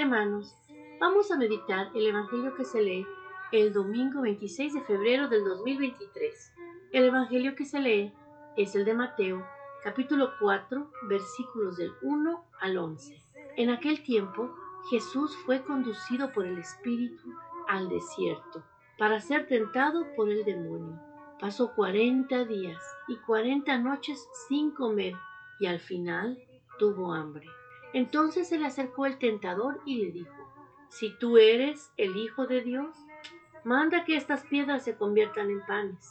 Hermanos, vamos a meditar el Evangelio que se lee el domingo 26 de febrero del 2023. El Evangelio que se lee es el de Mateo, capítulo 4, versículos del 1 al 11. En aquel tiempo, Jesús fue conducido por el Espíritu al desierto para ser tentado por el demonio. Pasó cuarenta días y cuarenta noches sin comer y al final tuvo hambre. Entonces se le acercó el tentador y le dijo, Si tú eres el Hijo de Dios, manda que estas piedras se conviertan en panes.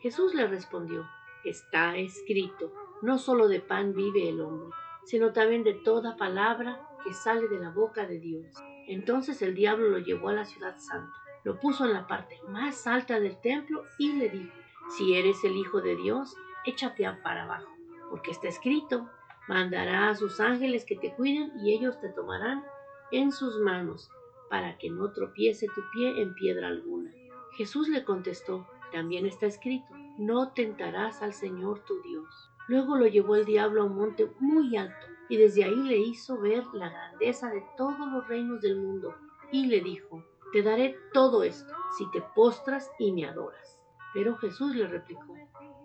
Jesús le respondió, Está escrito, no solo de pan vive el hombre, sino también de toda palabra que sale de la boca de Dios. Entonces el diablo lo llevó a la ciudad santa, lo puso en la parte más alta del templo y le dijo, Si eres el Hijo de Dios, échate para abajo, porque está escrito, Mandará a sus ángeles que te cuiden y ellos te tomarán en sus manos para que no tropiece tu pie en piedra alguna. Jesús le contestó, también está escrito, no tentarás al Señor tu Dios. Luego lo llevó el diablo a un monte muy alto y desde ahí le hizo ver la grandeza de todos los reinos del mundo y le dijo, te daré todo esto si te postras y me adoras. Pero Jesús le replicó,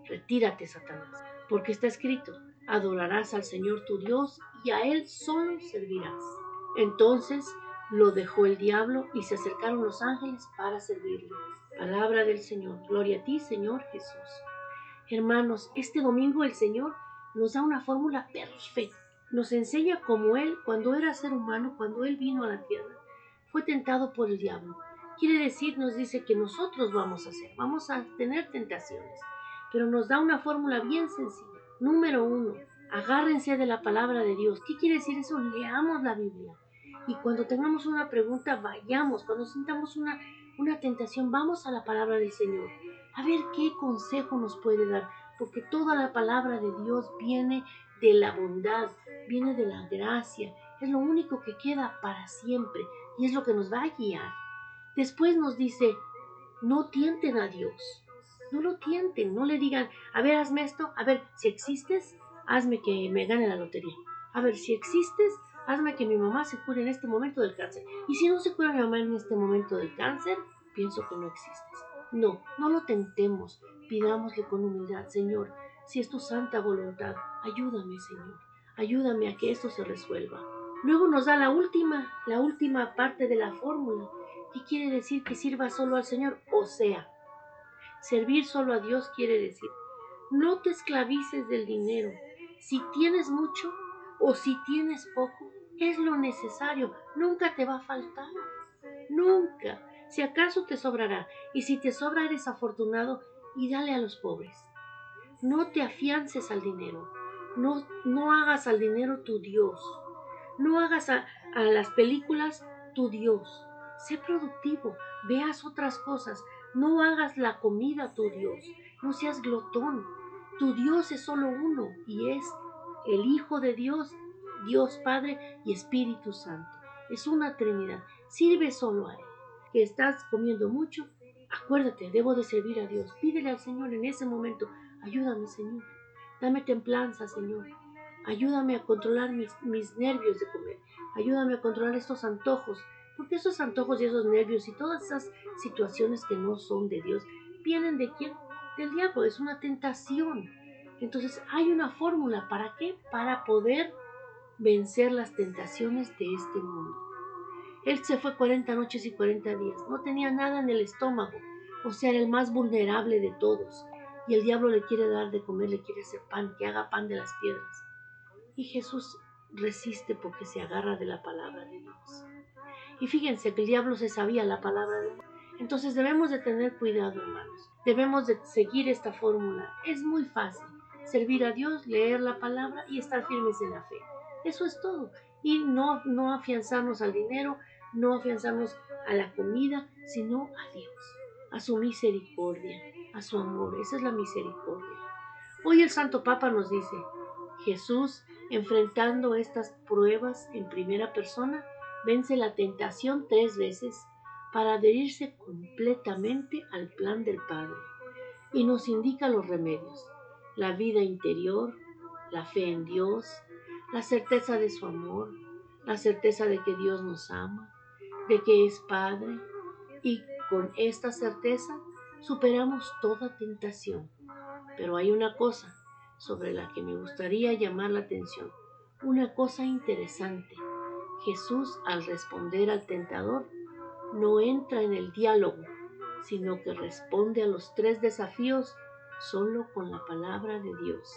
retírate, Satanás, porque está escrito, adorarás al Señor tu Dios y a Él solo servirás. Entonces lo dejó el diablo y se acercaron los ángeles para servirle. Palabra del Señor. Gloria a ti, Señor Jesús. Hermanos, este domingo el Señor nos da una fórmula perfecta. Nos enseña cómo Él, cuando era ser humano, cuando Él vino a la tierra, fue tentado por el diablo. Quiere decir, nos dice que nosotros vamos a hacer, vamos a tener tentaciones, pero nos da una fórmula bien sencilla. Número uno, agárrense de la palabra de Dios. ¿Qué quiere decir eso? Leamos la Biblia. Y cuando tengamos una pregunta, vayamos. Cuando sintamos una, una tentación, vamos a la palabra del Señor. A ver qué consejo nos puede dar. Porque toda la palabra de Dios viene de la bondad, viene de la gracia. Es lo único que queda para siempre y es lo que nos va a guiar. Después nos dice, no tienten a Dios. No lo tienten, no le digan, a ver, hazme esto, a ver, si existes, hazme que me gane la lotería. A ver, si existes, hazme que mi mamá se cure en este momento del cáncer. Y si no se cura mi mamá en este momento del cáncer, pienso que no existes. No, no lo tentemos, pidámosle con humildad, Señor, si es tu santa voluntad, ayúdame, Señor, ayúdame a que esto se resuelva. Luego nos da la última, la última parte de la fórmula, que quiere decir que sirva solo al Señor, o sea, Servir solo a Dios quiere decir, no te esclavices del dinero. Si tienes mucho o si tienes poco, es lo necesario, nunca te va a faltar. Nunca. Si acaso te sobrará, y si te sobra eres afortunado, y dale a los pobres. No te afiances al dinero, no, no hagas al dinero tu Dios, no hagas a, a las películas tu Dios. Sé productivo, veas otras cosas, no hagas la comida tu Dios, no seas glotón. Tu Dios es solo uno y es el Hijo de Dios, Dios Padre y Espíritu Santo. Es una Trinidad. Sirve solo a Él. Que estás comiendo mucho, acuérdate, debo de servir a Dios. Pídele al Señor en ese momento, ayúdame Señor. Dame templanza, Señor. Ayúdame a controlar mis, mis nervios de comer. Ayúdame a controlar estos antojos porque esos antojos y esos nervios y todas esas situaciones que no son de Dios vienen de quién? Del diablo, es una tentación. Entonces hay una fórmula, ¿para qué? Para poder vencer las tentaciones de este mundo. Él se fue 40 noches y 40 días, no tenía nada en el estómago, o sea, era el más vulnerable de todos. Y el diablo le quiere dar de comer, le quiere hacer pan, que haga pan de las piedras. Y Jesús resiste porque se agarra de la palabra de Dios. Y fíjense que el diablo se sabía la palabra de Dios. Entonces debemos de tener cuidado, hermanos. Debemos de seguir esta fórmula. Es muy fácil. Servir a Dios, leer la palabra y estar firmes en la fe. Eso es todo. Y no, no afianzarnos al dinero, no afianzarnos a la comida, sino a Dios, a su misericordia, a su amor. Esa es la misericordia. Hoy el Santo Papa nos dice, Jesús, enfrentando estas pruebas en primera persona, vence la tentación tres veces para adherirse completamente al plan del Padre y nos indica los remedios, la vida interior, la fe en Dios, la certeza de su amor, la certeza de que Dios nos ama, de que es Padre, y con esta certeza superamos toda tentación. Pero hay una cosa sobre la que me gustaría llamar la atención, una cosa interesante. Jesús al responder al tentador no entra en el diálogo, sino que responde a los tres desafíos solo con la palabra de Dios.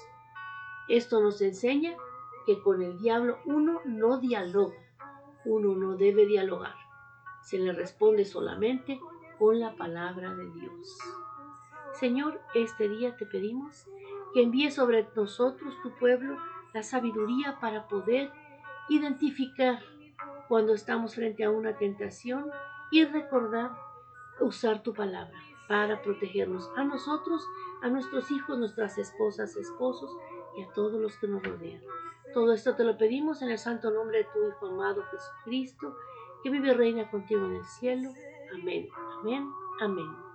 Esto nos enseña que con el diablo uno no dialoga, uno no debe dialogar, se le responde solamente con la palabra de Dios. Señor, este día te pedimos que envíes sobre nosotros, tu pueblo, la sabiduría para poder identificar cuando estamos frente a una tentación y recordar usar tu palabra para protegernos a nosotros, a nuestros hijos, nuestras esposas, esposos y a todos los que nos rodean. Todo esto te lo pedimos en el santo nombre de tu Hijo amado Jesucristo, que vive y reina contigo en el cielo. Amén, amén, amén.